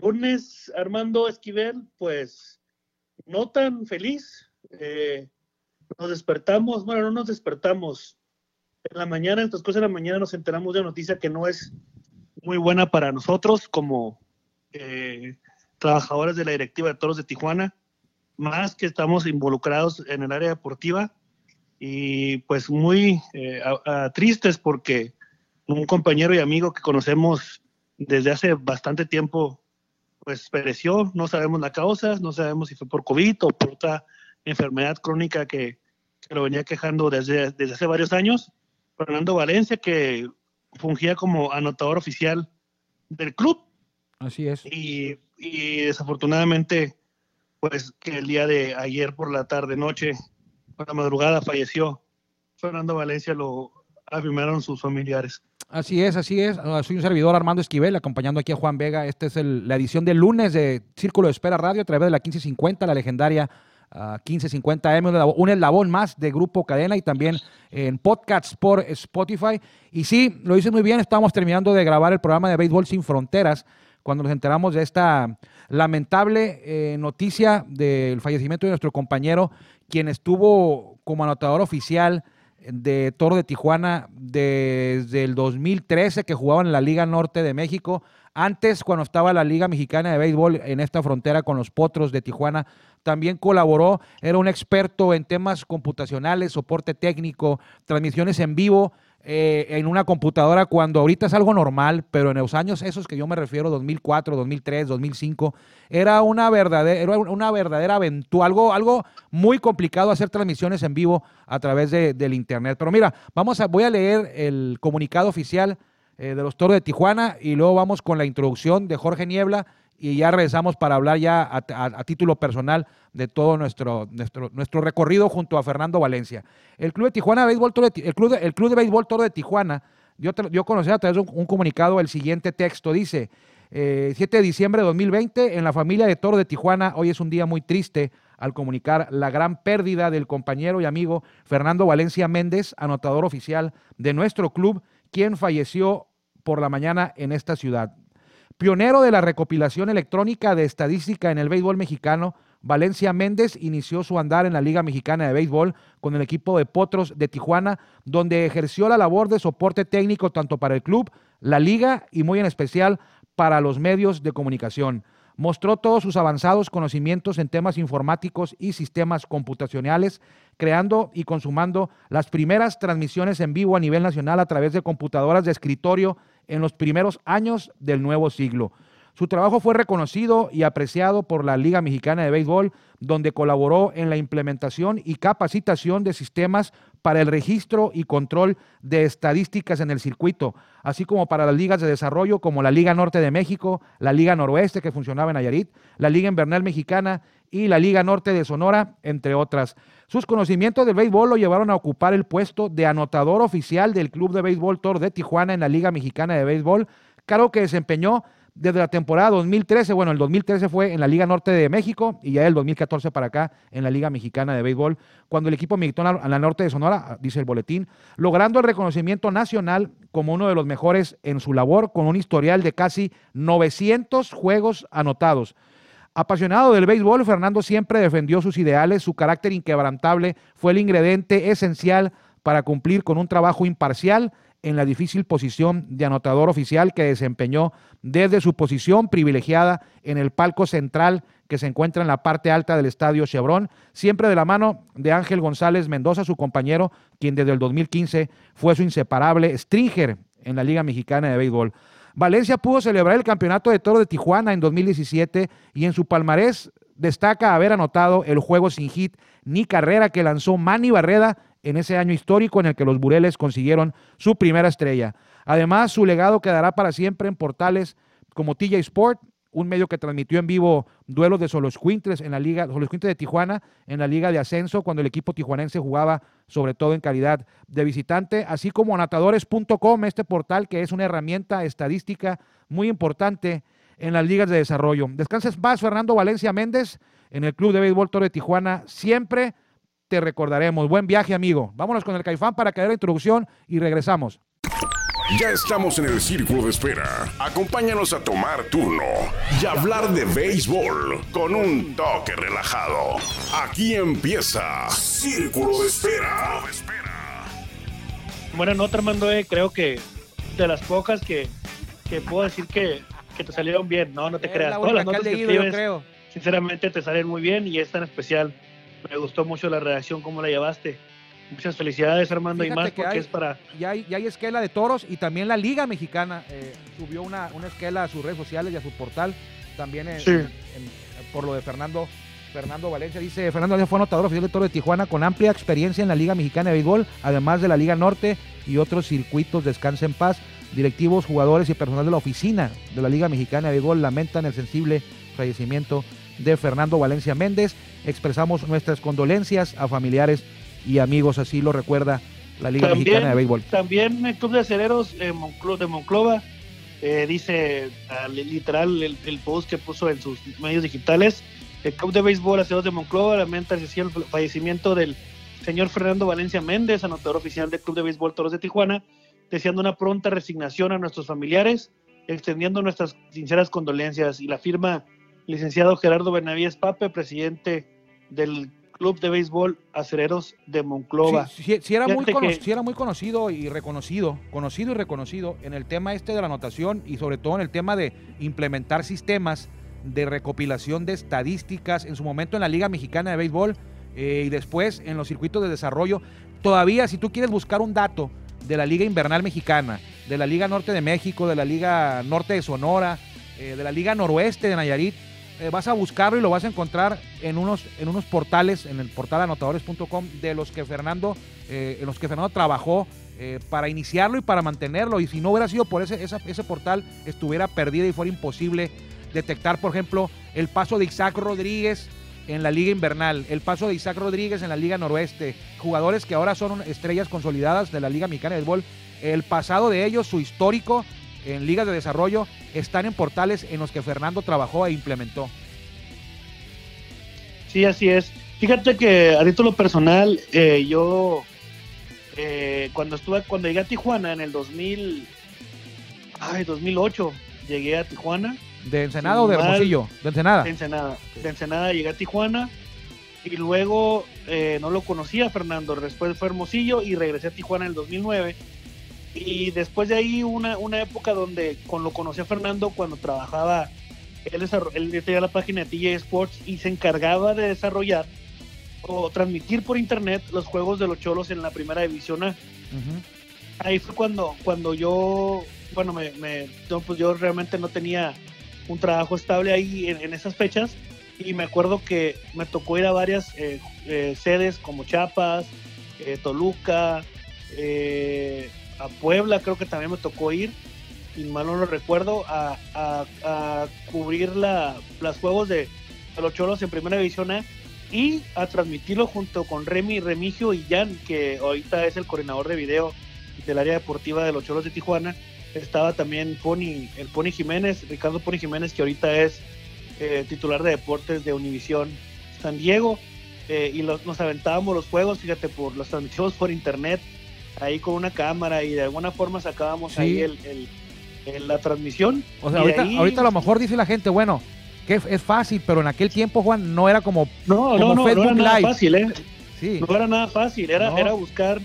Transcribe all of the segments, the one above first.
Lunes, Armando Esquivel, pues no tan feliz. Eh, nos despertamos, bueno, no nos despertamos. En la mañana, en cosas de la mañana, nos enteramos de una noticia que no es muy buena para nosotros como eh, trabajadores de la directiva de Toros de Tijuana, más que estamos involucrados en el área deportiva y pues muy eh, tristes porque un compañero y amigo que conocemos desde hace bastante tiempo pues pereció, no sabemos la causa, no sabemos si fue por COVID o por otra enfermedad crónica que, lo venía quejando desde, desde hace varios años. Fernando Valencia, que fungía como anotador oficial del club. Así es. Y, desafortunadamente, pues que el día de ayer por la tarde, noche, por la madrugada falleció. Fernando Valencia lo afirmaron sus familiares. Así es, así es. Ah, soy un servidor Armando Esquivel, acompañando aquí a Juan Vega. Esta es la edición del lunes de Círculo de Espera Radio a través de la 1550, la legendaria 1550M, un eslabón más de Grupo Cadena y también en podcasts por Spotify. Y sí, lo dice muy bien, estábamos terminando de grabar el programa de Béisbol Sin Fronteras cuando nos enteramos de esta lamentable eh, noticia del fallecimiento de nuestro compañero, quien estuvo como anotador oficial de Toro de Tijuana desde el 2013 que jugaba en la Liga Norte de México. Antes, cuando estaba la Liga Mexicana de Béisbol en esta frontera con los Potros de Tijuana, también colaboró, era un experto en temas computacionales, soporte técnico, transmisiones en vivo eh, en una computadora cuando ahorita es algo normal, pero en los años esos que yo me refiero, 2004, 2003, 2005, era una verdadera, era una verdadera aventura, algo, algo muy complicado hacer transmisiones en vivo a través de, del internet. Pero mira, vamos a, voy a leer el comunicado oficial eh, de los Toros de Tijuana y luego vamos con la introducción de Jorge Niebla y ya regresamos para hablar ya a, título personal de todo nuestro, nuestro, recorrido junto a Fernando Valencia. El Club de Tijuana Béisbol Toro de, el Club el Club de Béisbol Toro de Tijuana yo, yo conocí a través de un, comunicado el siguiente texto. Dice, 7 eh, de diciembre de 2020, en la familia de Toro de Tijuana, hoy es un día muy triste al comunicar la gran pérdida del compañero y amigo Fernando Valencia Méndez, anotador oficial de nuestro club, quien falleció por la mañana en esta ciudad. Pionero de la recopilación electrónica de estadística en el béisbol mexicano, Valencia Méndez inició su andar en la Liga Mexicana de Béisbol con el equipo de Potros de Tijuana, donde ejerció la labor de soporte técnico tanto para el club, la liga y muy en especial para los medios de comunicación. Mostró todos sus avanzados conocimientos en temas informáticos y sistemas computacionales, creando y consumando las primeras transmisiones en vivo a nivel nacional a través de computadoras de escritorio en los primeros años del nuevo siglo. Su trabajo fue reconocido y apreciado por la Liga Mexicana de Béisbol, donde colaboró en la implementación y capacitación de sistemas para el registro y control de estadísticas en el circuito, así como para las ligas de desarrollo como la Liga Norte de México, la Liga Noroeste que funcionaba en Nayarit, la Liga Invernal Mexicana y la Liga Norte de Sonora, entre otras. Sus conocimientos del béisbol lo llevaron a ocupar el puesto de anotador oficial del Club de Béisbol Tor de Tijuana en la Liga Mexicana de Béisbol, cargo que desempeñó desde la temporada 2013, bueno, el 2013 fue en la Liga Norte de México y ya el 2014 para acá en la Liga Mexicana de Béisbol, cuando el equipo militó en la Norte de Sonora, dice el boletín, logrando el reconocimiento nacional como uno de los mejores en su labor, con un historial de casi 900 juegos anotados. Apasionado del béisbol, Fernando siempre defendió sus ideales, su carácter inquebrantable fue el ingrediente esencial para cumplir con un trabajo imparcial en la difícil posición de anotador oficial que desempeñó desde su posición privilegiada en el palco central que se encuentra en la parte alta del estadio Chevron, siempre de la mano de Ángel González Mendoza, su compañero, quien desde el 2015 fue su inseparable stringer en la Liga Mexicana de Béisbol. Valencia pudo celebrar el campeonato de toro de Tijuana en 2017 y en su palmarés destaca haber anotado el juego sin hit ni carrera que lanzó Manny Barreda en ese año histórico en el que los Bureles consiguieron su primera estrella. Además, su legado quedará para siempre en portales como TJ Sport, un medio que transmitió en vivo duelos de Solos Quintres en la Liga, Solos Quintres de Tijuana, en la Liga de Ascenso, cuando el equipo tijuanense jugaba sobre todo en calidad de visitante, así como anotadores.com, este portal que es una herramienta estadística muy importante en las ligas de desarrollo. Descanses más, Fernando Valencia Méndez, en el Club de Béisbol Toro de Tijuana, siempre te recordaremos. Buen viaje, amigo. Vámonos con el Caifán para caer la introducción y regresamos. Ya estamos en el círculo de espera. Acompáñanos a tomar turno y hablar de béisbol con un toque relajado. Aquí empieza Círculo de Espera. Buena nota, Armando. eh, Creo que de las pocas que, que puedo decir que, que te salieron bien. No, no te Es creas. la Todas las notas que leído, escribes, creo. sinceramente, te salen muy bien y esta en especial. Me gustó mucho la redacción, cómo la llevaste. Muchas felicidades, Armando, y más que porque hay- es para Ya hay, ya hay esquela de toros y también la Liga Mexicana eh, subió una, una esquela a sus redes sociales y a su portal. También en- Sí. en- en- por lo de Fernando, Fernando Valencia. Dice, Fernando Valencia fue anotador oficial de Toro de Tijuana con amplia experiencia en la Liga Mexicana de Béisbol, además de la Liga Norte y otros circuitos. Descansa en paz. Directivos, jugadores y personal de la oficina de la Liga Mexicana de Béisbol lamentan el sensible fallecimiento de Fernando Valencia Méndez. Expresamos nuestras condolencias a familiares y amigos, así lo recuerda la Liga También- Mexicana de Béisbol. También el Club de Aceleros eh, Monclo- de Monclova eh, dice ah, li- literal el, el post que puso en sus medios digitales. El Club de Béisbol Aceleros de Monclova lamenta el fallecimiento del señor Fernando Valencia Méndez, anotador oficial del Club de Béisbol Toros de Tijuana, deseando una pronta resignación a nuestros familiares, extendiendo nuestras sinceras condolencias y la firma licenciado Gerardo Benavides Pape, presidente del Club de Béisbol Acereros de Monclova. Sí, sí, sí era muy Fíjate cono- que- sí era muy conocido y reconocido, conocido y reconocido en el tema este de la anotación y sobre todo en el tema de implementar sistemas de recopilación de estadísticas en su momento en la Liga Mexicana de Béisbol eh, y después en los circuitos de desarrollo. Todavía, si tú quieres buscar un dato de la Liga Invernal Mexicana, de la Liga Norte de México, de la Liga Norte de Sonora, eh, de la Liga Noroeste de Nayarit, eh, vas a buscarlo y lo vas a encontrar en unos, en unos portales, en el portal anotadores.com, de los que Fernando, en los que Fernando trabajó para iniciarlo y para mantenerlo. Y si no hubiera sido por ese, ese portal, estuviera perdido y fuera imposible detectar, por ejemplo, el paso de Isaac Rodríguez en la Liga Invernal, el paso de Isaac Rodríguez en la Liga Noroeste, jugadores que ahora son estrellas consolidadas de la Liga Mexicana de Béisbol, el pasado de ellos, su histórico en ligas de desarrollo, están en portales en los que Fernando trabajó e implementó. Sí, así es. Fíjate que a título personal, eh, yo eh, cuando estuve, cuando llegué a Tijuana en el 2000, ay, 2008, llegué a Tijuana, ¿De Ensenada o de Mal. Hermosillo? De Ensenada. de Ensenada, de Ensenada llegué a Tijuana y luego eh, no lo conocía Fernando, después fue Hermosillo y regresé a Tijuana en el 2009 y después de ahí una, una época donde con lo conocí a Fernando cuando trabajaba, él, él tenía la página de TJ Sports y se encargaba de desarrollar o transmitir por internet los juegos de los Cholos en la primera división A. Ahí fue cuando, cuando yo, bueno, me, me- no, pues yo realmente no tenía un trabajo estable ahí en, esas fechas y me acuerdo que me tocó ir a varias eh, eh, sedes como Chiapas, eh, Toluca, a Puebla creo que también me tocó ir, y mal no lo recuerdo, a, a- a cubrir la, juegos de, de los Cholos en Primera División A y a transmitirlo junto con Remy Remigio y Jan, que ahorita es el coordinador de video del área deportiva de los Cholos de Tijuana. Estaba también Pony, el Pony Jiménez, Ricardo Pony Jiménez, que ahorita es eh, titular de deportes de Univisión San Diego. eh, y los- nos aventábamos los juegos, fíjate, por los transmitimos por internet, ahí con una cámara y de alguna forma sacábamos Sí. ahí el, el- el- la transmisión. O sea, ahorita, ahí- ahorita a lo mejor dice la gente, bueno, que es, fácil, pero en aquel tiempo, Juan, no era como... No, como no, no, no Facebook era nada Live. fácil, ¿eh? Sí, No era nada fácil, era, No. era buscar,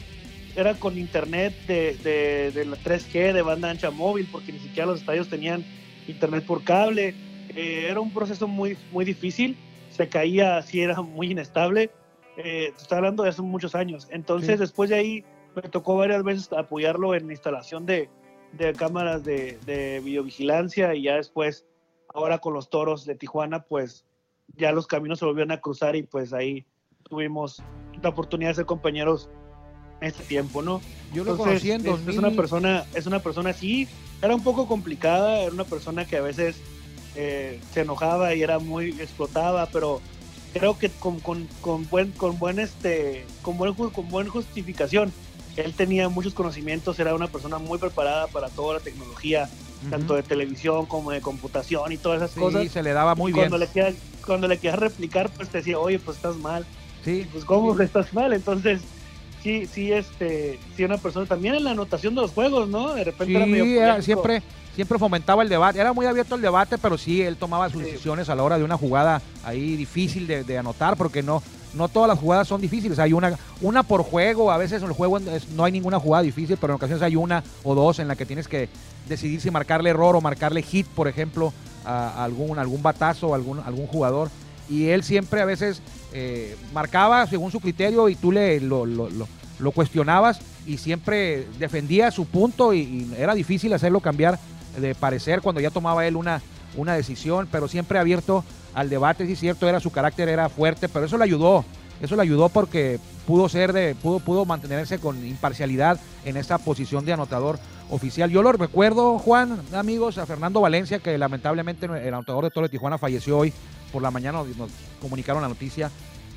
era con internet de, de, de la 3G, de banda ancha móvil, porque ni siquiera los estadios tenían internet por cable. Eh, era un proceso muy, muy difícil, se caía así, era muy inestable. Eh, estoy hablando de hace muchos años. Entonces, Sí. después de ahí, me tocó varias veces apoyarlo en instalación de, de cámaras de, de videovigilancia y ya después, ahora con los toros de Tijuana, pues ya los caminos se volvieron a cruzar y pues ahí tuvimos la oportunidad de ser compañeros en este tiempo, ¿no? yo lo Entonces, conocí en es- 2000... es una persona, es una persona así, era un poco complicada, era una persona que a veces eh, se enojaba y era muy explotaba, pero creo que con, con, con buen, con buen este, con buen con buena justificación. Él tenía muchos conocimientos, era una persona muy preparada para toda la tecnología, tanto de televisión como de computación y todas esas Sí, cosas. se le daba muy Y bien. cuando le quedas, cuando le quedas replicar, pues te decía, oye, pues estás mal. Sí, Pues cómo estás mal, entonces sí, sí, este, sí, una persona también en la anotación de los juegos, ¿no? De repente Sí, era medio era- siempre, siempre fomentaba el debate. Era muy abierto el debate, pero sí, él tomaba sus Sí. decisiones a la hora de una jugada ahí difícil de, de anotar, porque no, no todas las jugadas son difíciles. Hay una, una por juego, a veces en el juego no hay ninguna jugada difícil, pero en ocasiones hay una o dos en la que tienes que decidir si marcarle error o marcarle hit, por ejemplo, a algún, algún batazo o algún, algún jugador. Y él siempre a veces eh, marcaba según su criterio y tú le lo, cuestionabas y siempre defendía su punto y, era difícil hacerlo cambiar de parecer cuando ya tomaba él una, una decisión, pero siempre abierto al debate, sí es cierto, era su carácter era fuerte, pero eso le ayudó, eso le ayudó porque pudo ser de, pudo, pudo mantenerse con imparcialidad en esa posición de anotador oficial. Yo lo recuerdo, Juan, amigos, a Fernando Valencia, que lamentablemente el anotador de Toro de Tijuana falleció hoy por la mañana, nos, comunicaron la noticia.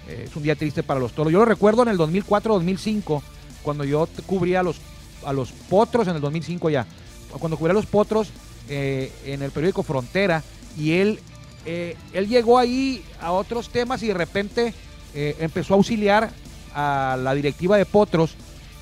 Eh, es un día triste para los toros. Yo lo recuerdo en el 2004-2005, cuando yo cubría a los, a los potros en el 2005 ya. Cuando cubría a los potros eh, en el periódico Frontera, y él, eh, él llegó ahí a otros temas y de repente empezó a auxiliar a la directiva de potros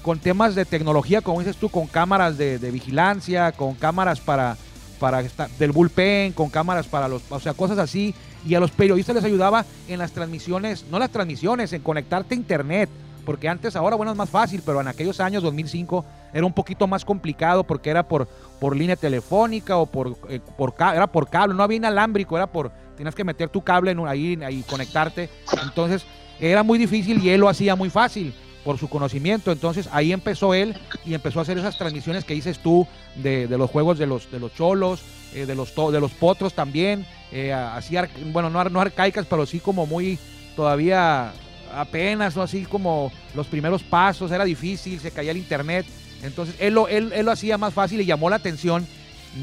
con temas de tecnología, como dices tú, con cámaras de, vigilancia, con cámaras para, para del bullpen, con cámaras para los, o sea, cosas así. Y a los periodistas les ayudaba en las transmisiones, no las transmisiones, en conectarte a internet. Porque antes, ahora, bueno, es más fácil, pero en aquellos años, 2005, era un poquito más complicado porque era por, por línea telefónica o por, eh, por era por cable, no había inalámbrico, era por, tenías que meter tu cable en ahí y conectarte. Entonces, era muy difícil y él lo hacía muy fácil por su conocimiento. Entonces ahí empezó él y empezó a hacer esas transmisiones que dices tú de, de los juegos de los, de los cholos, eh, de, los, to- de los potros también, eh, así, bueno, no, no arcaicas, pero sí como muy todavía apenas, ¿no? así como los primeros pasos, era difícil, se caía el internet. Entonces él lo, él, él lo hacía más fácil y llamó la atención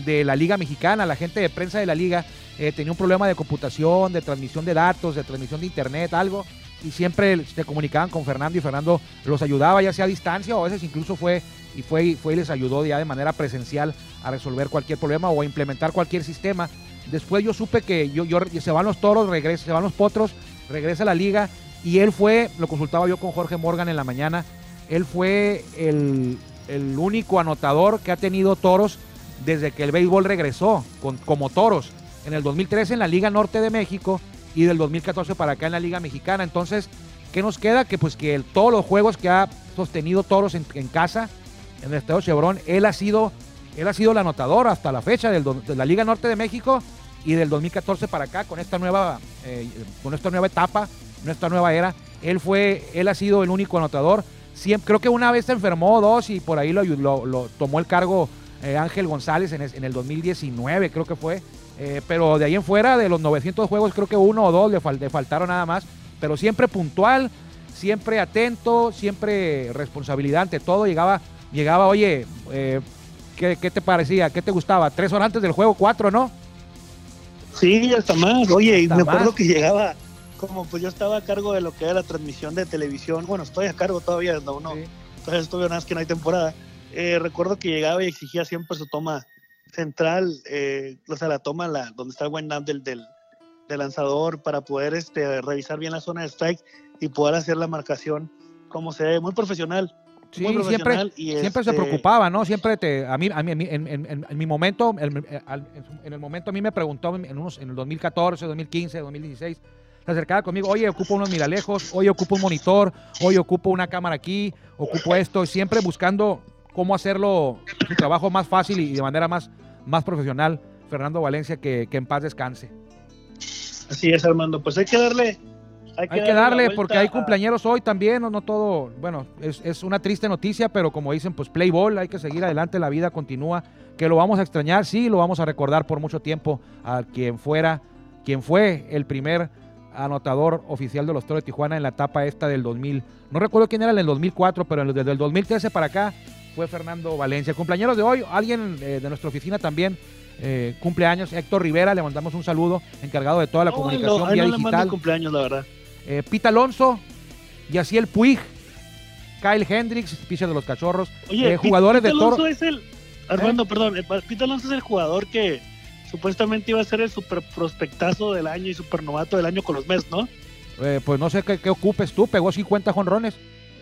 de la Liga Mexicana, la gente de prensa de la Liga eh, tenía un problema de computación, de transmisión de datos, de transmisión de internet, algo, y siempre se comunicaban con Fernando y Fernando los ayudaba ya sea a distancia o a veces incluso fue y fue y fue y les ayudó ya de manera presencial a resolver cualquier problema o a implementar cualquier sistema. Después yo supe que yo, se van los toros, regresa, se van los potros, regresa a la liga y él fue, lo consultaba yo con Jorge Morgan en la mañana, él fue el, el único anotador que ha tenido toros desde que el béisbol regresó con, como toros. En el 2013 en la Liga Norte de México y del 2014 para acá en la Liga Mexicana. Entonces, ¿qué nos queda? Que pues que todos los juegos que ha sostenido Toros en, casa, en el Estadio Chevron, él ha sido, él ha sido el anotador hasta la fecha del de la Liga Norte de México y del 2014 para acá con esta nueva, eh, con esta nueva etapa, nuestra nueva era. Él fue, él ha sido el único anotador. Creo que una vez se enfermó dos y por ahí lo, tomó el cargo eh, Ángel González en, en el 2019, creo que fue. Eh, pero de ahí en fuera, de los 900 juegos, creo que uno o dos le, fal- le faltaron nada más. Pero siempre puntual, siempre atento, siempre responsabilidad ante todo. Llegaba, llegaba oye, eh, ¿qué, qué te parecía? ¿Qué te gustaba? Tres horas antes del juego, cuatro, ¿no? Sí, hasta más. Oye, y Hasta me acuerdo que llegaba, como pues yo estaba a cargo de lo que era la transmisión de televisión. Bueno, estoy a cargo todavía, no, no. Sí. Entonces estuve nada más que no hay temporada. Eh, recuerdo que llegaba y exigía siempre su toma central, eh, o sea, la toma la, donde está el buen del, del, del lanzador para poder este, revisar bien la zona de strike y poder hacer la marcación como se debe, muy profesional. Sí, muy siempre, profesional y, siempre se este, preocupaba, ¿no? Siempre te, a mí, a mí, en, en- en- en mi momento, en el momento a mí me preguntó en, unos, en el 2014, 2015, 2016, se acercaba conmigo, oye, ocupo unos miralejos, oye, ocupo un monitor, oye, ocupo una cámara aquí, ocupo esto, siempre buscando cómo hacerlo su trabajo más fácil y de manera más, más profesional. Fernando Valencia, que, que en paz descanse. Así es, Armando. Pues hay que darle. Hay que darle, porque hay a- cumpleaños hoy también, no, no todo, bueno, es, es una triste noticia, pero como dicen, pues play ball, hay que seguir adelante, la vida continúa, que lo vamos a extrañar, sí, lo vamos a recordar por mucho tiempo a quien fuera, quien fue el primer anotador oficial de los Toros de Tijuana en la etapa esta del 2000, no recuerdo quién era en el 2004, pero desde el 2013 para acá fue Fernando Valencia. Cumpleaños de hoy, alguien eh, de nuestra oficina también eh, cumpleaños, Héctor Rivera, le mandamos un saludo, encargado de toda la No, comunicación no, vía no digital. cumpleaños, la verdad. Eh, Pita Alonso, Yaciel Puig, Kyle Hendricks, pitcher de los cachorros, Oye, eh, jugadores Pete de toro. Alonso es el. Armando, perdón. el- Pete Alonso es el jugador que supuestamente iba a ser el super prospectazo del año y super novato del año con los Mets, ¿no? Eh, pues no sé qué, qué ocupes tú, pegó 50 jonrones.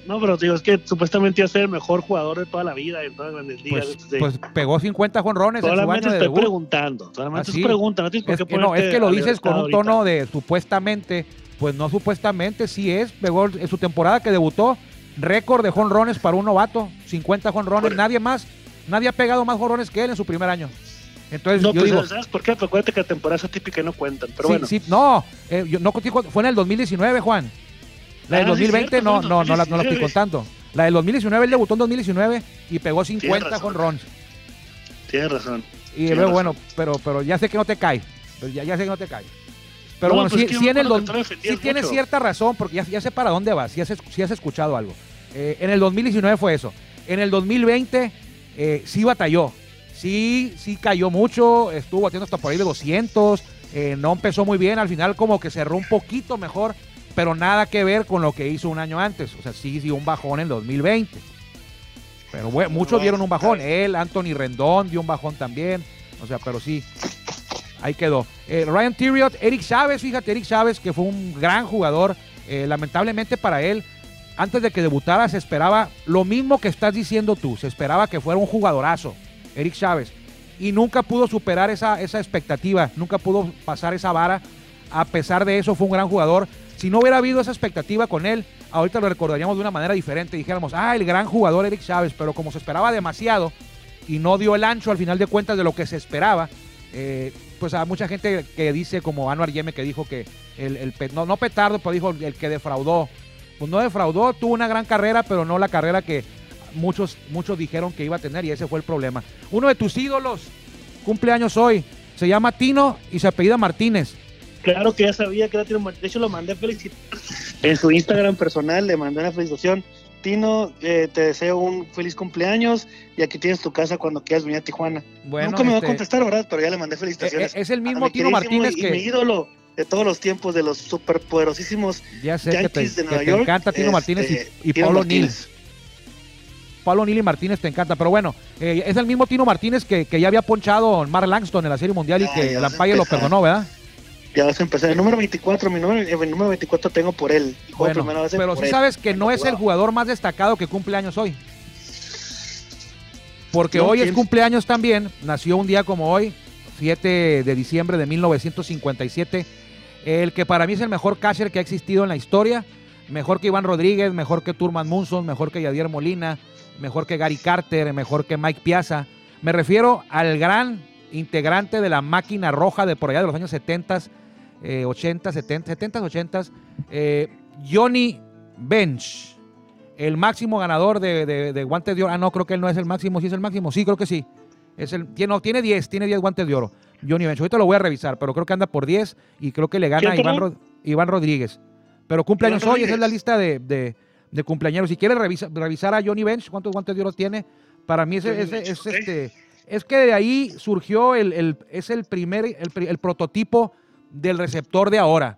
No, pero digo, es que supuestamente iba a ser el mejor jugador de toda la vida en todas las grandes ligas. Pues, pues pegó 50 jonrones en su solamente año de estoy debut. preguntando. Solamente Así. es pregunta. No tienes por Es que, no, es que lo dices con un ahorita. tono de supuestamente, pues no supuestamente, sí es. Pegó en su temporada que debutó, récord de jonrones para un novato, 50 jonrones, nadie más, nadie ha pegado más jonrones que él en su primer año. Entonces No, yo pues, digo, ¿sabes por qué? Porque acuérdate que la temporada típica no cuentan. Pero sí, bueno, sí, no, eh, yo no contigo, fue en el 2019, Juan. La del Ah, sí, 2020 cierto, no, no, no, la, no la estoy 2019. contando. La del 2019, él debutó en 2019 y pegó 50 razón. jonrones. tienes razón. Y luego, bueno, pero, pero ya sé que no te cae. Pero ya, ya sé que no te cae. Pero No, bueno, pues sí, en el sí tienes cierta razón, porque ya, ya sé para dónde vas, si has, si has escuchado algo. Eh, en el 2019 fue eso. En el 2020 eh, sí batalló. Sí, sí cayó mucho, estuvo batiendo hasta por ahí de 200, eh, no empezó muy bien, al final como que cerró un poquito mejor, pero nada que ver con lo que hizo un año antes. O sea, sí dio un bajón en 2020. Pero bueno, muchos dieron un bajón. Él, Anthony Rendón dio un bajón también. O sea, pero sí, ahí quedó. Eh, Ryan Theriot, Eric Chávez, fíjate, Eric Chávez, que fue un gran jugador. Eh, lamentablemente para él, antes de que debutara, se esperaba lo mismo que estás diciendo tú. Se esperaba que fuera un jugadorazo, Eric Chávez. Y nunca pudo superar esa, esa expectativa, nunca pudo pasar esa vara. A pesar de eso, fue un gran jugador. Si no hubiera habido esa expectativa con él, ahorita lo recordaríamos de una manera diferente. Dijéramos, ah, el gran jugador Eric Chávez, pero como se esperaba demasiado y no dio el ancho al final de cuentas de lo que se esperaba, eh, pues a mucha gente que dice, como Anuar Yeme, que dijo que el, el no, no petardo, pero dijo el que defraudó. Pues no defraudó, tuvo una gran carrera, pero no la carrera que muchos, muchos dijeron que iba a tener y ese fue el problema. Uno de tus ídolos, cumpleaños hoy, se llama Tino y se apellida Martínez. Claro que ya sabía que era Tino Martínez. De hecho, lo mandé a felicitar. En su Instagram personal le mandé una felicitación. Tino, eh, te deseo un feliz cumpleaños y aquí tienes tu casa cuando quieras venir a Tijuana. Bueno, Nunca me va a este, contestar, ¿verdad? Pero ya le mandé eh, felicitaciones. eh, es el mismo mi Tino Martínez y, y mi que ídolo de todos los tiempos, de los superpoderosísimos ya sé que te, Yankees de que Nueva te York. encanta Tino este, Martínez y, y Tino Pablo Nil. Martínez. Pablo Nili Martínez te encanta, pero bueno, eh, es el mismo Tino Martínez que, que ya había ponchado Mar Langston en la Serie Mundial y Ya, que el lo perdonó, ¿verdad? Ya vas a empezar. El número 24, mi número, el número 24 tengo por él. Y juego Bueno, pero sí él. sabes que no es el jugador más destacado que cumple años hoy. Porque No, hoy es cumpleaños también, nació un día como hoy, 7 de diciembre de 1957, el que para mí es el mejor catcher que ha existido en la historia, mejor que Iván Rodríguez, mejor que Turman Munson, mejor que Yadier Molina, mejor que Gary Carter, mejor que Mike Piazza. Me refiero al gran integrante de la máquina roja de por allá de los años 70, eh, 80, 70, 70, 80, eh, Johnny Bench, el máximo ganador de, de, de guantes de oro. Ah, no, creo que él no es el máximo, sí es el máximo, sí, creo que sí. Es el, tiene, no, tiene 10, tiene 10 guantes de oro. Johnny Bench, ahorita lo voy a revisar, pero creo que anda por 10 y creo que le gana a ¿Quién, Iván, perdón? Rod- Iván Rodríguez. Pero cumpleaños hoy, esa es la lista de, de, de cumpleañeros. Si quieres revisa- revisar a Johnny Bench, cuántos guantes de oro tiene, para mí ese, ese- es, este, es que de ahí surgió el, el- es el primer, el, el prototipo del receptor de ahora.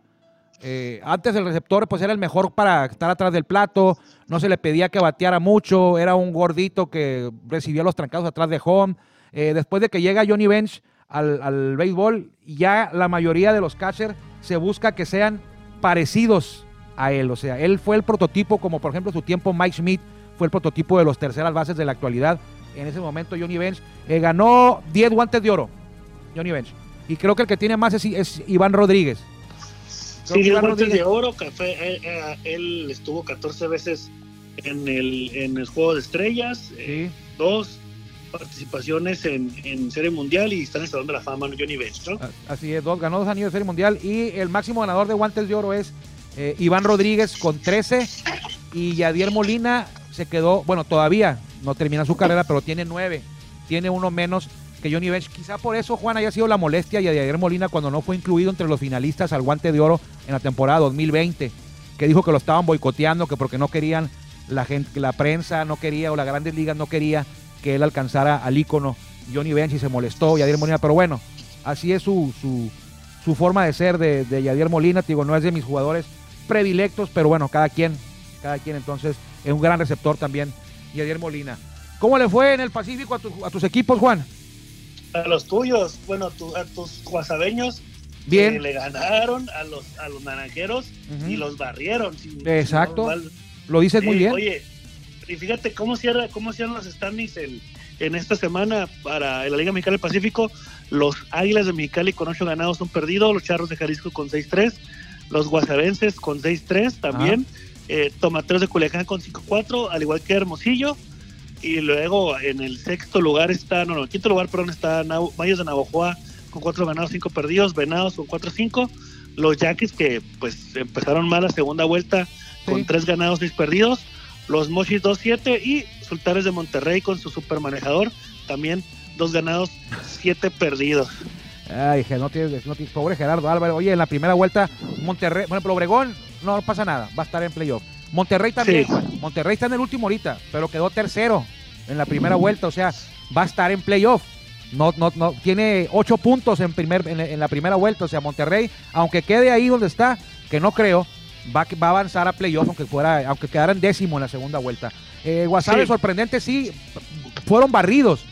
Eh, antes el receptor pues era el mejor para estar atrás del plato, no se le pedía que bateara mucho, era un gordito que recibía los trancados atrás de home. Eh, después de que llega Johnny Bench al, al béisbol, ya la mayoría de los catchers se busca que sean parecidos a él. O sea, él fue el prototipo, como por ejemplo su tiempo Mike Smith fue el prototipo de los terceras bases de la actualidad. En ese momento Johnny Bench eh, ganó 10 guantes de oro. Johnny Bench. Y creo que el que tiene más es, es Iván Rodríguez. Creo Sí, que 10 Iván guantes Rodríguez- de oro. Café, él, eh, él estuvo 14 veces en el, en el juego de estrellas. eh, Sí. dos participaciones en, en Serie Mundial y está en el Salón de la Fama. Johnny Bench, Así es, dos, ganó dos anillos de serie mundial y el máximo ganador de guantes de oro es eh, Iván Rodríguez con 13 y Yadier Molina se quedó, bueno, todavía no termina su carrera, pero tiene 9, tiene uno menos que Johnny Bench. Quizá por eso, Juan, haya sido la molestia y Yadier Molina cuando no fue incluido entre los finalistas al guante de oro en la temporada 2020, que dijo que lo estaban boicoteando, que porque no querían la gente, la prensa no quería o las grandes ligas no quería que él alcanzara al ícono Johnny Bench y se molestó Yadier Molina, pero bueno, así es su, su, su forma de ser de, de Yadier Molina, digo, no es de mis jugadores predilectos, pero bueno, cada quien, cada quien entonces es un gran receptor también, Yadier Molina. ¿Cómo le fue en el Pacífico a, a tus equipos, Juan? A los tuyos, bueno, tu- a tus guasabeños Bien. le ganaron a los, a los naranjeros y los barrieron. Exacto. Lo dices muy Eh, bien. Oye, y fíjate cómo cierra, cómo cierran los standings en, en esta semana para la Liga Mexicana del Pacífico. Los Águilas de Mexicali con 8 ganados, un perdido. Los Charros de Jalisco con 6-3. Los Guasavenses con 6-3 también. Eh, Tomateros de Culiacán con 5-4, al igual que Hermosillo. Y luego en el sexto lugar está, no, no, en quinto lugar, perdón, está Mayos de Navajoa con 4 ganados, 5 perdidos. Venados con 4-5. Los Yaquis que pues empezaron mal la segunda vuelta con Sí. 3 ganados, 6 perdidos. Los Mochis 2-7 y Sultanes de Monterrey con su supermanejador también 2 ganados, 7 perdidos. Ay, no tienes, no tienes, pobre Gerardo Álvarez. Oye, en la primera vuelta, Monterrey, bueno, pero Obregón no, no pasa nada, va a estar en playoff. Monterrey también, Sí. Monterrey está en el último ahorita, pero quedó tercero en la primera vuelta, o sea, va a estar en playoff. No, no, no, tiene ocho puntos en, primer, en, en la primera vuelta, o sea, Monterrey, aunque quede ahí donde está, que no creo, va, a- va a avanzar a playoff, aunque fuera, aunque quedara en décimo en la segunda vuelta. Eh, Guasave, Sí. sorprendente, sí, fueron barridos.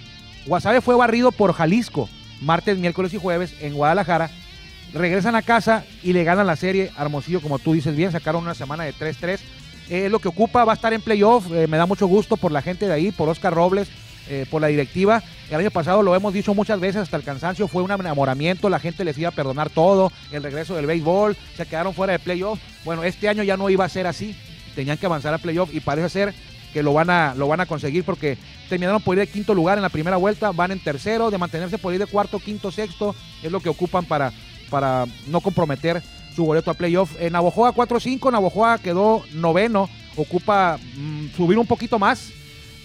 Guasave fue barrido por Jalisco, martes, miércoles y jueves en Guadalajara. Regresan a casa y le ganan la serie. Hermosillo, como tú dices bien, sacaron una semana de 3-3. Eh, lo que ocupa, va a estar en playoff. eh, me da mucho gusto por la gente de ahí, por Oscar Robles, eh, por la directiva. El año pasado lo hemos dicho muchas veces hasta el cansancio, fue un enamoramiento, la gente les iba a perdonar todo, el regreso del béisbol, se quedaron fuera de playoff. Bueno, este año ya no iba a ser así, tenían que avanzar a playoff y parece ser que lo van a, lo van a conseguir porque terminaron por ir de quinto lugar en la primera vuelta, van en tercero, de mantenerse por ir de cuarto, quinto, sexto, es lo que ocupan para, para no comprometer su boleto a playoff. En Navojoa 4-5, Navojoa quedó noveno, ocupa mm, subir un poquito más,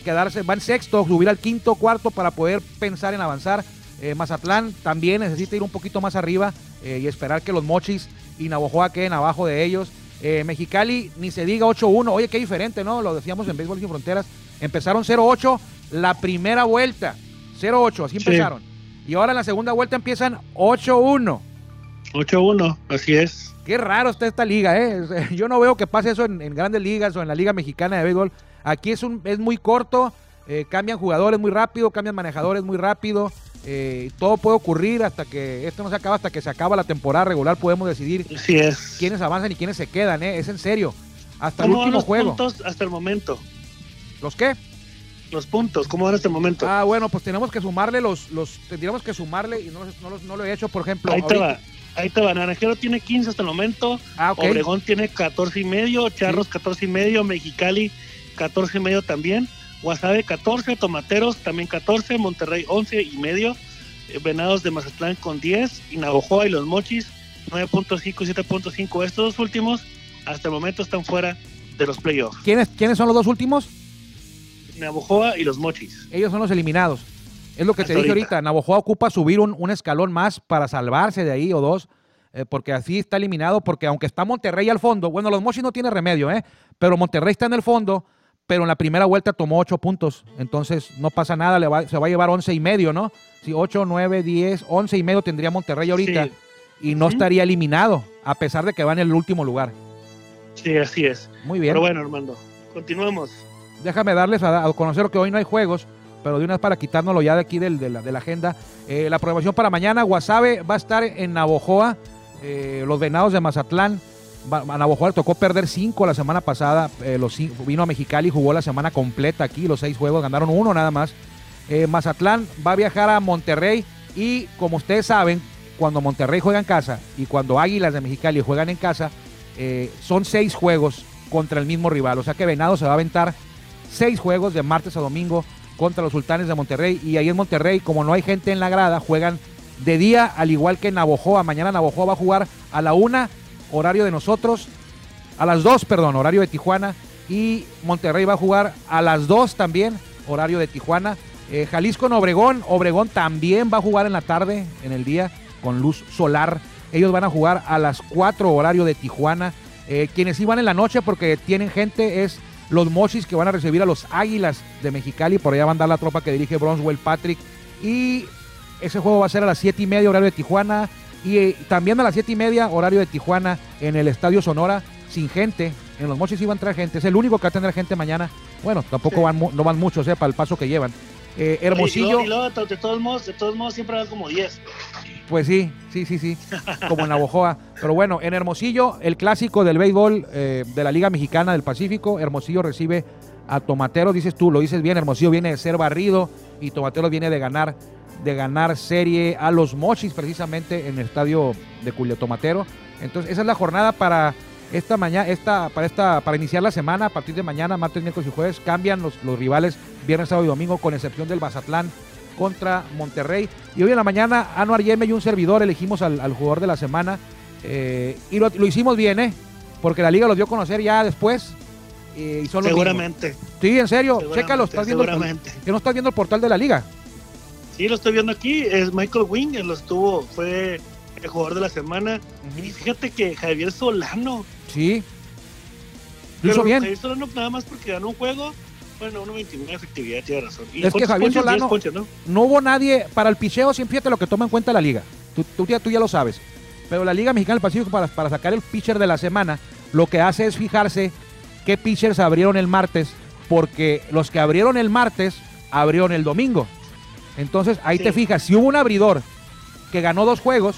quedarse, va en sexto, subir al quinto, cuarto para poder pensar en avanzar. Eh, Mazatlán también necesita ir un poquito más arriba eh, y esperar que los Mochis y Navojoa queden abajo de ellos. Eh, Mexicali, ni se diga 8-1. Oye, qué diferente, ¿no? Lo decíamos en Béisbol Sin Fronteras. Empezaron 0-8 la primera vuelta. 0-8, así Sí. empezaron. Y ahora en la segunda vuelta empiezan 8-1. 8-1, así es. Qué raro está esta liga, ¿eh? Yo no veo que pase eso en, en grandes ligas o en la Liga Mexicana de Béisbol. Aquí es, un, es muy corto, eh, cambian jugadores muy rápido, cambian manejadores muy rápido. eh, todo puede ocurrir hasta que esto no se acaba, hasta que se acaba la temporada regular. Podemos decidir Así es. quiénes avanzan y quiénes se quedan, ¿eh? Es en serio. Hasta el ¿Cómo van último los juego. puntos hasta el momento? ¿Los qué? Los puntos, ¿cómo van hasta el momento? Ah, bueno, pues tenemos que sumarle los, los tendríamos que sumarle y no, no, no lo he hecho, por ejemplo. ahí te va. Ahí te va. Naranjero tiene 15 hasta el momento. Ah. Obregón tiene 14 y medio. Charros 14 y medio. Mexicali 14 y medio también. Guasave 14. Tomateros también 14. Monterrey 11 y medio. eh, Venados de Mazatlán con 10. Y Navojoa y los Mochis 9.5 y 7.5. Estos dos últimos hasta el momento están fuera de los playoffs. ¿Quiénes, ¿Quiénes son los dos últimos? Navojoa y los Mochis. Ellos son los eliminados. Es lo que te dije ahorita. Navojoa ocupa subir un, un escalón más para salvarse de ahí o dos, eh, porque así está eliminado. Porque aunque está Monterrey al fondo, bueno, los Mochis no tiene remedio, ¿eh? Pero Monterrey está en el fondo, pero en la primera vuelta tomó ocho puntos. Entonces no pasa nada, le va- se va a llevar once y medio, ¿no? Si 8, 9, 10, 11 y medio tendría Monterrey ahorita Sí. y no estaría eliminado, a pesar de que va en el último lugar. Sí, así es. Muy bien. Pero bueno, Armando, continuamos. déjame darles a, a conocer que hoy no hay juegos, pero de una vez para quitárnoslo ya de aquí de, la, agenda. Eh, la programación para mañana, Guasave va a estar en Navojoa, eh, los Venados de Mazatlán. A Navojoa le tocó perder cinco la semana pasada, eh, los vino a Mexicali y jugó la semana completa aquí, los seis juegos, ganaron uno nada más. Mazatlán va a viajar a Monterrey y como ustedes saben, cuando Monterrey juega en casa y cuando Águilas de Mexicali juegan en casa, son seis juegos contra el mismo rival. O sea que Venado se va a aventar seis juegos de martes a domingo contra los Sultanes de Monterrey. Y ahí en Monterrey, como no hay gente en la grada, juegan de día, al igual que Navojoa. Mañana Navojoa va a jugar a la una, horario de nosotros, a las dos, perdón, horario de Tijuana. Y Monterrey va a jugar a las dos también, horario de Tijuana. Eh, Jalisco en Obregón. Obregón también va a jugar en la tarde, en el día, con luz solar. Ellos van a jugar a las 4 horario de Tijuana. Eh, quienes iban en la noche porque tienen gente es los Mochis que van a recibir a los Águilas de Mexicali. Por allá va a andar la tropa que dirige Bronswell Patrick. Y ese juego va a ser a las 7 y media horario de Tijuana. Y eh, también a las 7 y media horario de Tijuana en el Estadio Sonora sin gente. En los Mochis iban a entrar gente. Es el único que va a tener gente mañana. Bueno, tampoco Sí. van, no van muchos, eh, para el paso que llevan. Eh, Hermosillo. Y y de todos modos, de todos modos siempre van como 10. Pues sí, sí, sí, sí, como en Navojoa. Pero bueno, en Hermosillo, el clásico del béisbol eh, de la Liga Mexicana del Pacífico, Hermosillo recibe a Tomateros, dices tú, lo dices bien, Hermosillo viene de ser barrido y Tomateros viene de ganar, de ganar serie a los Mochis precisamente en el estadio de Julio Tomatero. Entonces, esa es la jornada para esta mañana, esta, para esta, para iniciar la semana, a partir de mañana, martes, miércoles y jueves, cambian los, los rivales viernes, sábado y domingo, con excepción del Bazatlán contra Monterrey. Y hoy en la mañana, Anuar Yeme y un servidor elegimos al, al jugador de la semana. eh, y lo, lo hicimos bien, ¿eh? Porque la liga lo dio a conocer ya después. eh, y son Seguramente. Sí, en serio. Chécalo, estás viendo el, seguramente. que no estás viendo el portal de la liga. Sí, lo estoy viendo aquí. Es Michael Wing, él lo estuvo, fue el jugador de la semana. Y fíjate que Javier Solano. Sí. Lo hizo bien. Javier Solano nada más porque ganó un juego. Bueno, 1.29 de efectividad, tiene razón. ¿Y Es que Javier ponches? Solano- 10 ponches, ¿no? no hubo nadie para el picheo, siempre fíjate lo que toma en cuenta la liga. Tú, tú ya, tú ya lo sabes. Pero la Liga Mexicana del Pacífico para, para sacar el pitcher de la semana, lo que hace es fijarse qué pitchers abrieron el martes, porque los que abrieron el martes abrieron el domingo. Entonces ahí Sí. te fijas, si hubo un abridor que ganó dos juegos,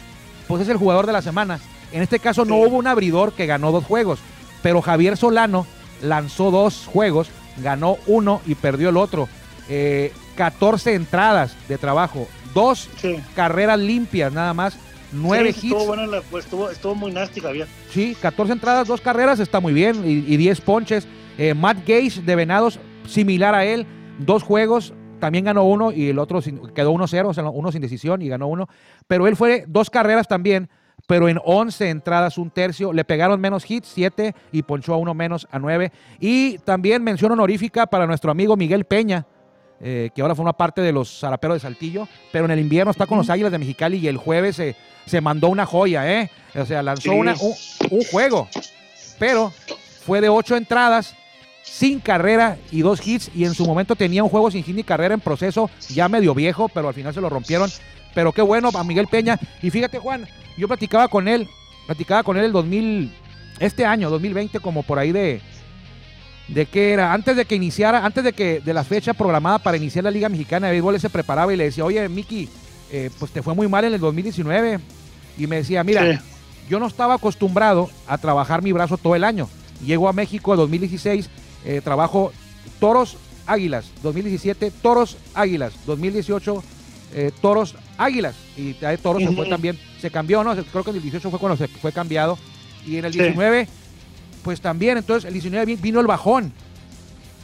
pues es el jugador de la semana. En este caso no hubo un abridor que ganó dos juegos, pero Javier Solano lanzó dos juegos, ganó uno y perdió el otro. Eh, 14 entradas de trabajo, dos Sí. carreras limpias nada más, nueve Sí, hits. Estuvo, buena la- pues, estuvo, estuvo muy nasty, Javier. Sí, 14 entradas, dos carreras, está muy bien. Y, y 10 ponches. Eh, Matt Gage de Venados, similar a él, dos juegos, también ganó uno y el otro sin- quedó 1-0, o sea, uno sin decisión y ganó uno. Pero él fue dos carreras también, pero en 11 entradas, un tercio. Le pegaron menos hits, 7, y ponchó a uno menos, a 9. Y también mención honorífica para nuestro amigo Miguel Peña. eh, que ahora forma parte de los zaraperos de Saltillo, pero en el invierno está con los Águilas de Mexicali y el jueves se, se mandó una joya, ¿eh? O sea, lanzó Sí. una, un, un juego, pero fue de ocho entradas, sin carrera y dos hits, y en su momento tenía un juego sin hit ni carrera en proceso, ya medio viejo, pero al final se lo rompieron. Pero qué bueno a Miguel Peña. Y fíjate, Juan, yo platicaba con él, platicaba con él el 2000, este año, 2020, como por ahí de, de que era, antes de que iniciara, antes de que de la fecha programada para iniciar la Liga Mexicana de Béisbol, él se preparaba y le decía, oye, Miki, eh, pues te fue muy mal en el 2019. Y me decía, mira, Sí. yo no estaba acostumbrado a trabajar mi brazo todo el año. Llego a México en 2016, eh, trabajo toros, águilas. 2017, toros, águilas. 2018, eh, toros, águilas. Y de toros se fue también, se cambió, ¿no? Creo que en el 18 fue cuando se fue cambiado. Y en el Sí. 19, pues también. Entonces, el 19 vi- vino el bajón,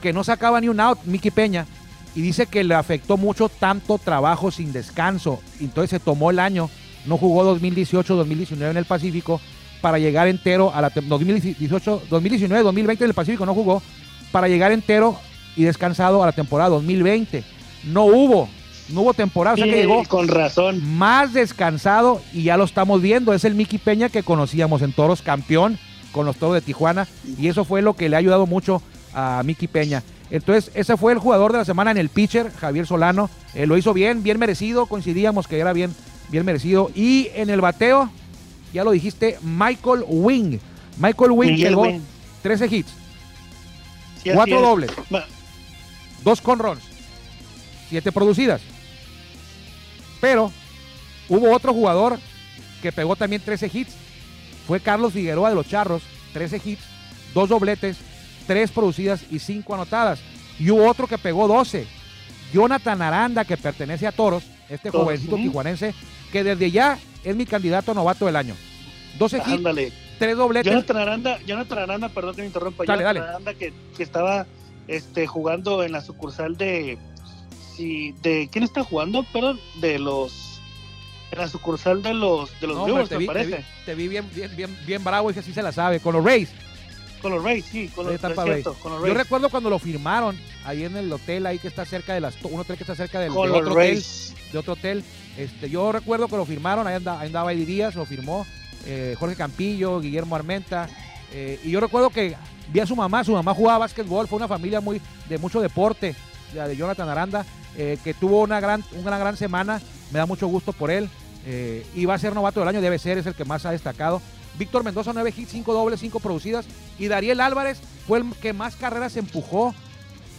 que no sacaba ni un out, Miki Peña. Y dice que le afectó mucho tanto trabajo sin descanso. Entonces se tomó el año, no jugó 2018, 2019 en el Pacífico para llegar entero a la tem- 2018, 2019, 2020 en el Pacífico no jugó para llegar entero y descansado a la temporada 2020. No hubo, no hubo temporada, o sea que Sí, llegó con razón. más descansado y ya lo estamos viendo. Es el Miki Peña que conocíamos en Toros, campeón con los Toros de Tijuana y eso fue lo que le ha ayudado mucho a Miki Peña. Entonces, ese fue el jugador de la semana en el pitcher, Javier Solano. Eh, lo hizo bien, bien merecido, coincidíamos que era bien, bien merecido. Y en el bateo, ya lo dijiste, Michael Wing. Michael Wing Miguel pegó Wing. 13 hits, Sí, así cuatro es. dobles, Ma- dos conruns, siete producidas. Pero hubo otro jugador que pegó también 13 hits. Fue Carlos Figueroa de los Charros, 13 hits, dos dobletes, tres producidas y cinco anotadas. Y hubo otro que pegó 12. Jonathan Aranda, que pertenece a Toros, este Toros, jovencito tijuanense, que desde ya es mi candidato a novato del año. 12 hits, Ándale. tres dobletes. Jonathan Aranda, Jonathan Aranda, perdón que me interrumpa. Dale, Jonathan dale. Aranda que, que estaba este, jugando en la sucursal de, sí, de. ¿Quién está jugando? Perdón, de los. En la sucursal de los, de los No, Brewers, te, me te, parece. vi, te vi bien, bien, bien, bien bravo y que sí se la sabe. Con los Rays. Con los Rays, sí, con de los, los Yo Rays. recuerdo cuando lo firmaron ahí en el hotel ahí que está cerca de las un hotel que está cerca del Con de los otro hotel, Rays. de otro hotel. Este, yo recuerdo que lo firmaron, ahí andaba, ahí andaba Eddie Díaz, lo firmó eh, Jorge Campillo, Guillermo Armenta. eh, y yo recuerdo que vi a su mamá, su mamá jugaba básquetbol, fue una familia muy de mucho deporte, la de Jonathan Aranda, eh, que tuvo una gran, una gran semana, me da mucho gusto por él. eh, y va a ser novato del año, debe ser, es el que más ha destacado. Víctor Mendoza, 9 hits, 5 dobles, 5 producidas. Y Dariel Álvarez fue el que más carreras empujó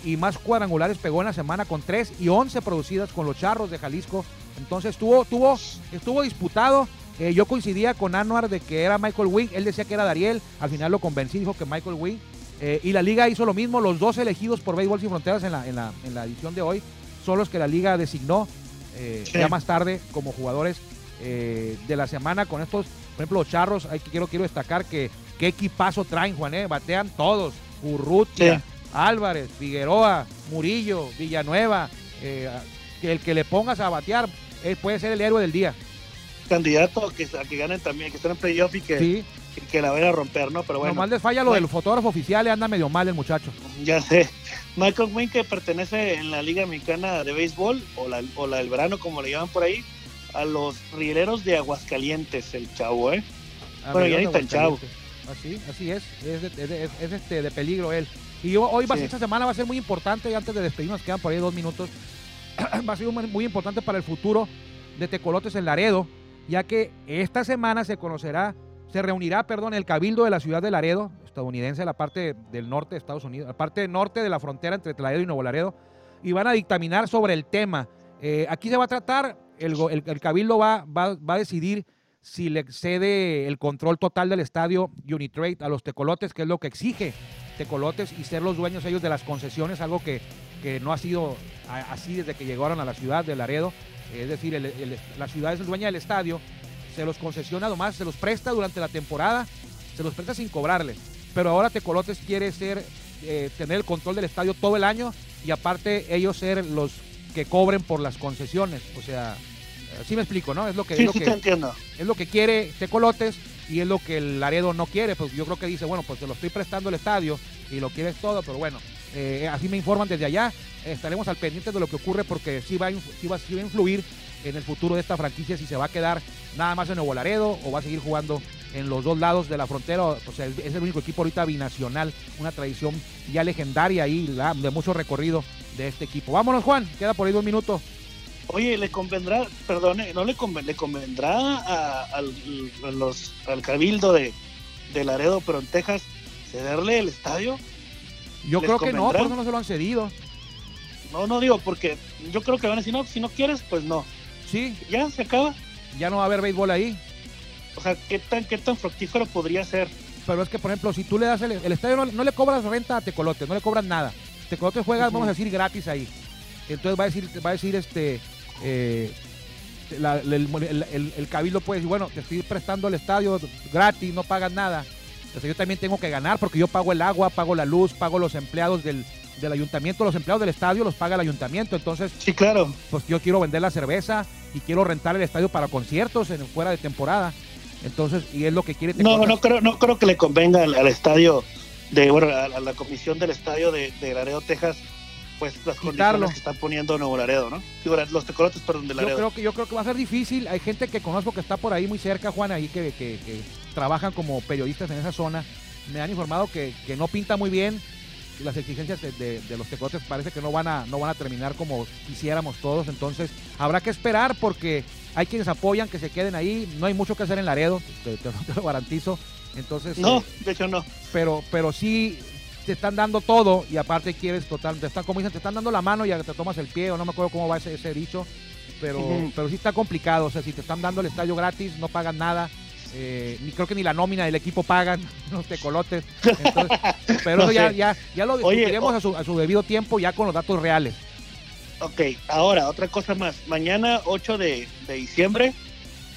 y más cuadrangulares pegó en la semana con 3 y 11 producidas con los Charros de Jalisco. Entonces estuvo, tuvo, estuvo disputado. Eh, yo coincidía con Anuar de que era Michael Wing. Él decía que era Dariel. Al final lo convencí, dijo que Michael Wing. Eh, y la liga hizo lo mismo. Los dos elegidos por Béisbol Sin Fronteras en la, en la, en la edición de hoy son los que la liga designó eh, Sí. ya más tarde como jugadores eh, de la semana con estos. Por ejemplo, los Charros, hay que, quiero, quiero destacar que qué equipazo traen, Juan, eh, batean todos. Urrutia, Sí. Álvarez, Figueroa, Murillo, Villanueva. que el que le pongas a batear puede ser el héroe del día. Candidato a que, a que ganen también, que estén en playoff y que, Sí, que la vayan a romper, ¿no? Pero bueno, nomás les falla lo Bueno. del fotógrafo oficial, le anda medio mal el muchacho. ya sé. Michael Wynn que pertenece en la Liga Mexicana de Béisbol, o la, o la del verano, como le llaman por ahí, a los rieleros de Aguascalientes, el chavo, ¿eh? Bueno, ya ni tan chavo. Así, así es, es, de, es de- es- es, este, de peligro él. Y yo, hoy va, Sí. esta semana va a ser muy importante, y antes de despedirnos, quedan por ahí dos minutos, va a ser muy importante para el futuro de Tecolotes en Laredo, ya que esta semana se conocerá, se reunirá, perdón, el cabildo de la ciudad de Laredo, estadounidense, la parte del norte de Estados Unidos, la parte norte de la frontera entre Laredo y Nuevo Laredo, y van a dictaminar sobre el tema. Eh, aquí se va a tratar, el, cabildo va, a decidir si le cede el control total del estadio Unitrade a los tecolotes, que es lo que exige Tecolotes y ser los dueños ellos de las concesiones, algo que, que no ha sido así desde que llegaron a la ciudad de Laredo. Es decir, la ciudad es dueña del estadio, se los concesiona nomás, se los presta durante la temporada, se los presta sin cobrarle. Pero ahora Tecolotes quiere ser, eh, tener el control del estadio todo el año y aparte ellos ser los que cobren por las concesiones. O sea, eh, sí me explico, ¿no? Es lo que, es lo sí que te entiendo. es lo que quiere Tecolotes y es lo que el Laredo no quiere. Pues yo creo que dice, bueno, pues te lo estoy prestando el estadio y lo quieres todo, pero bueno, eh, así me informan desde allá. Estaremos al pendiente de lo que ocurre porque sí va, a influir en el futuro de esta franquicia si se va a quedar nada más en Nuevo Laredo o va a seguir jugando en los dos lados de la frontera. O sea, es el único equipo ahorita binacional, una tradición ya legendaria y de mucho recorrido de este equipo. Vámonos, Juan, queda por ahí dos minutos. Oye, le convendrá, perdone, no le, conven- le convendrá al, cabildo de Laredo, pero en Texas, cederle el estadio. Yo ¿Les creo que no, por eso no se lo han cedido. No, no digo, porque yo creo que van a decir, no, si no quieres, pues no. Sí, Ya se acaba. ya no va a haber béisbol ahí. O sea, ¿qué tan, qué tan fructífero podría ser? Pero es que, por ejemplo, si tú le das el, el estadio, no, no le cobras renta a Tecolote, no le cobran nada. Tecolote juega, vamos a decir, gratis ahí. Entonces va a decir, va a decir este, eh, la- el, el- el- el cabildo puede decir, bueno, te estoy prestando el estadio gratis, no pagas nada. Entonces yo también tengo que ganar porque yo pago el agua, pago la luz, pago los empleados del, del ayuntamiento, los empleados del estadio los paga el ayuntamiento. Entonces, Sí, claro. pues yo quiero vender la cerveza y quiero rentar el estadio para conciertos en, fuera de temporada. Entonces, y es lo que quiere No, Tecolote. no creo, no creo que le convenga al, al estadio de, bueno, a, a la comisión del estadio de, de Laredo, Texas, pues las Quitarlo. condiciones que están poniendo Nuevo Laredo, ¿no? Los tecolotes, perdón, de Yo Laredo. creo que yo creo que va a ser difícil. Hay gente que conozco que está por ahí muy cerca, Juan, ahí que, que- que trabajan como periodistas en esa zona. Me han informado que, que no pinta muy bien. Las exigencias de, de- de los tecotes parece que no van a no van a terminar como quisiéramos todos. Entonces habrá que esperar porque hay quienes apoyan que se queden ahí. No hay mucho que hacer en Laredo, te, te- te lo garantizo. Entonces, No, eh, de hecho no. pero, pero sí te están dando todo y aparte quieres total, te están, como dicen, te están dando la mano y ya te tomas el pie, o no me acuerdo cómo va ese, ese dicho, pero, pero sí está complicado, o sea, si te están dando el estadio gratis, no pagan nada, eh, ni creo que ni la nómina del equipo pagan, los tecolotes, Entonces, pero No eso ya, ya, ya lo discutiremos a, su, a su debido tiempo, ya con los datos reales. Ok, ahora, otra cosa más. Mañana, 8 de, de diciembre,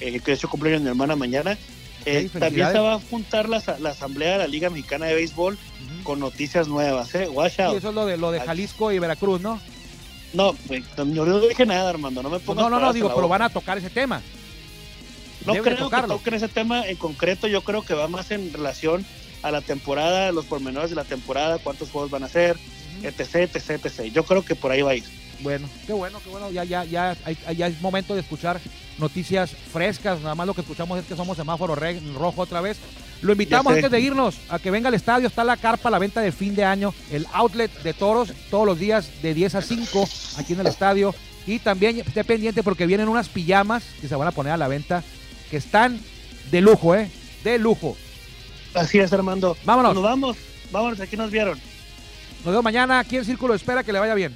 eh, que es su cumpleaños de mi hermana mañana, eh, también se va a juntar la, la asamblea de la Liga Mexicana de Béisbol con noticias nuevas, ¿eh? Watch Y eso es lo de, lo de. Jalisco y Veracruz, ¿no? No, no, no dije nada, Armando, no me No, pongas no, no, palabras digo, pero van a tocar ese tema. No Deben creo que toquen ese tema en concreto, yo creo que va más en relación a la temporada, los pormenores de la temporada, cuántos juegos van a hacer, etc, etc, etc. Yo creo que por ahí va a ir. Bueno, qué bueno, qué bueno. Ya, ya, ya, hay- ya es momento de escuchar noticias frescas. Nada más lo que escuchamos es que somos semáforo re- rojo otra vez. Lo invitamos antes de irnos a que venga al estadio. Está la carpa, la venta de fin de año, el outlet de toros, todos los días de 10 a 5 aquí en el estadio. Y también esté pendiente porque vienen unas pijamas que se van a poner a la venta que están de lujo, ¿eh? De lujo. Así es, Armando. Vámonos. Nos vamos, vámonos, aquí nos vieron. Nos vemos mañana aquí en Círculo Espera. Que le vaya bien.